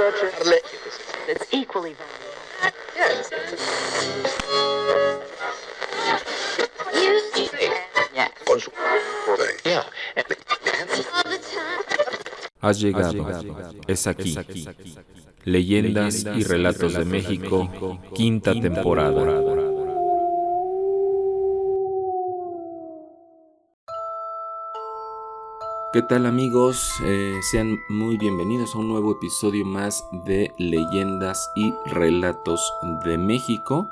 It's equally Has llegado. Es aquí. Leyendas y relatos de México, quinta temporada. ¿Qué tal amigos? Eh, sean muy bienvenidos a un nuevo episodio más de Leyendas y Relatos de México.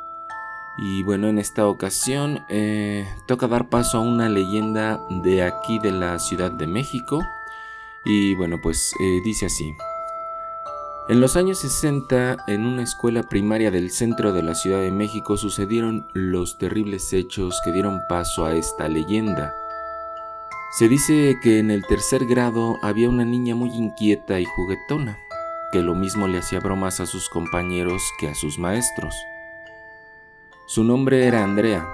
Y bueno, en esta ocasión eh, toca dar paso a una leyenda de aquí de la Ciudad de México. Y bueno, pues eh, dice así. En los años 60, en una escuela primaria del centro de la Ciudad de México sucedieron los terribles hechos que dieron paso a esta leyenda. Se dice que en el tercer grado había una niña muy inquieta y juguetona, que lo mismo le hacía bromas a sus compañeros que a sus maestros. Su nombre era Andrea,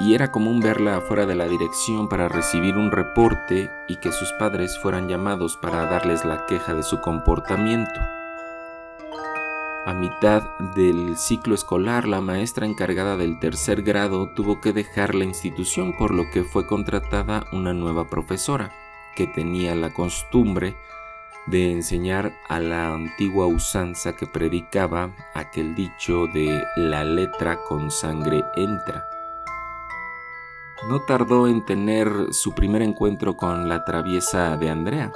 y era común verla afuera de la dirección para recibir un reporte y que sus padres fueran llamados para darles la queja de su comportamiento. A mitad del ciclo escolar, la maestra encargada del tercer grado tuvo que dejar la institución por lo que fue contratada una nueva profesora, que tenía la costumbre de enseñar a la antigua usanza que predicaba aquel dicho de la letra con sangre entra. No tardó en tener su primer encuentro con la traviesa de Andrea,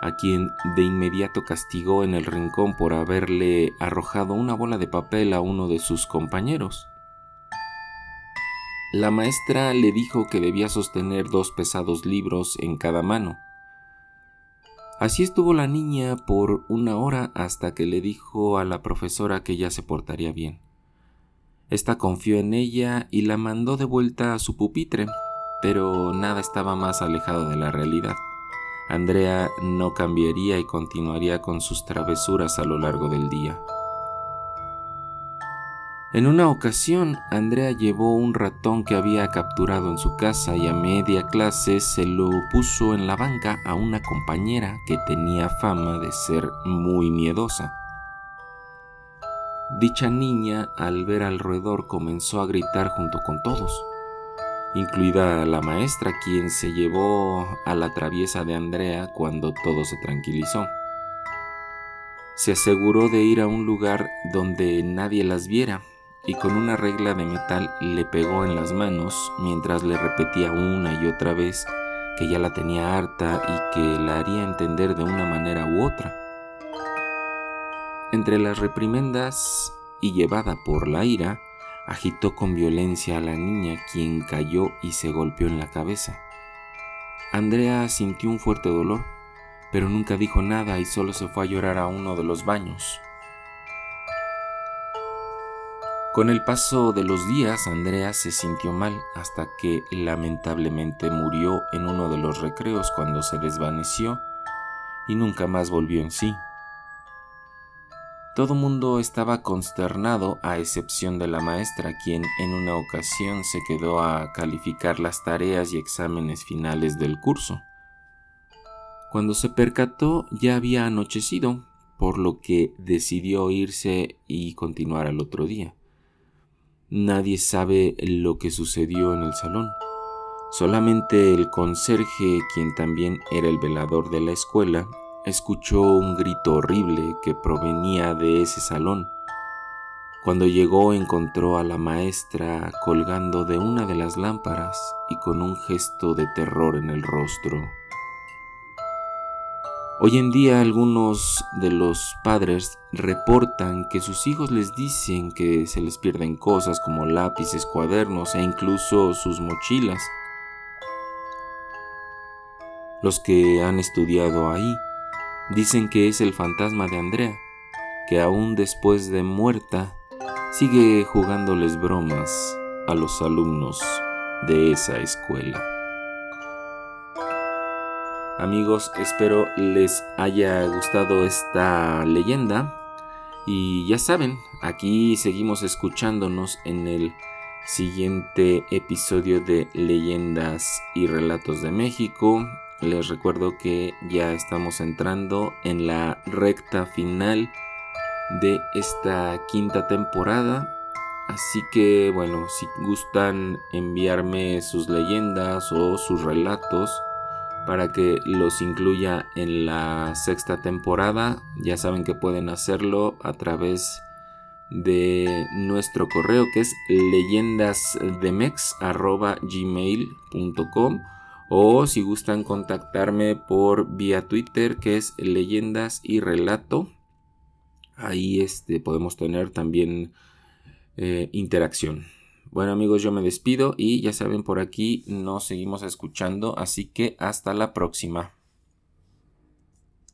a quien de inmediato castigó en el rincón por haberle arrojado una bola de papel a uno de sus compañeros. La maestra le dijo que debía sostener dos pesados libros en cada mano. Así estuvo la niña por una hora hasta que le dijo a la profesora que ya se portaría bien. Esta confió en ella y la mandó de vuelta a su pupitre, pero nada estaba más alejado de la realidad. Andrea no cambiaría y continuaría con sus travesuras a lo largo del día. En una ocasión, Andrea llevó un ratón que había capturado en su casa y a media clase se lo puso en la banca a una compañera que tenía fama de ser muy miedosa. Dicha niña, al ver al roedor, comenzó a gritar junto con todos incluida la maestra, quien se llevó a la traviesa de Andrea cuando todo se tranquilizó. Se aseguró de ir a un lugar donde nadie las viera y con una regla de metal le pegó en las manos mientras le repetía una y otra vez que ya la tenía harta y que la haría entender de una manera u otra. Entre las reprimendas y llevada por la ira, agitó con violencia a la niña, quien cayó y se golpeó en la cabeza. Andrea sintió un fuerte dolor, pero nunca dijo nada y solo se fue a llorar a uno de los baños. Con el paso de los días, Andrea se sintió mal hasta que lamentablemente murió en uno de los recreos cuando se desvaneció y nunca más volvió en sí. Todo mundo estaba consternado a excepción de la maestra, quien en una ocasión se quedó a calificar las tareas y exámenes finales del curso. Cuando se percató ya había anochecido, por lo que decidió irse y continuar al otro día. Nadie sabe lo que sucedió en el salón. Solamente el conserje, quien también era el velador de la escuela, escuchó un grito horrible que provenía de ese salón. Cuando llegó encontró a la maestra colgando de una de las lámparas y con un gesto de terror en el rostro. Hoy en día algunos de los padres reportan que sus hijos les dicen que se les pierden cosas como lápices, cuadernos e incluso sus mochilas. Los que han estudiado ahí Dicen que es el fantasma de Andrea, que aún después de muerta sigue jugándoles bromas a los alumnos de esa escuela. Amigos, espero les haya gustado esta leyenda y ya saben, aquí seguimos escuchándonos en el siguiente episodio de Leyendas y Relatos de México Les recuerdo que ya estamos entrando en la recta final de esta quinta temporada. Así que bueno, si gustan enviarme sus leyendas o sus relatos para que los incluya en la sexta temporada, ya saben que pueden hacerlo a través de nuestro correo que es leyendasdemex.gmail.com o si gustan contactarme por vía Twitter que es leyendas y relato ahí este, podemos tener también eh, interacción. Bueno amigos, yo me despido y ya saben, por aquí nos seguimos escuchando, así que hasta la próxima.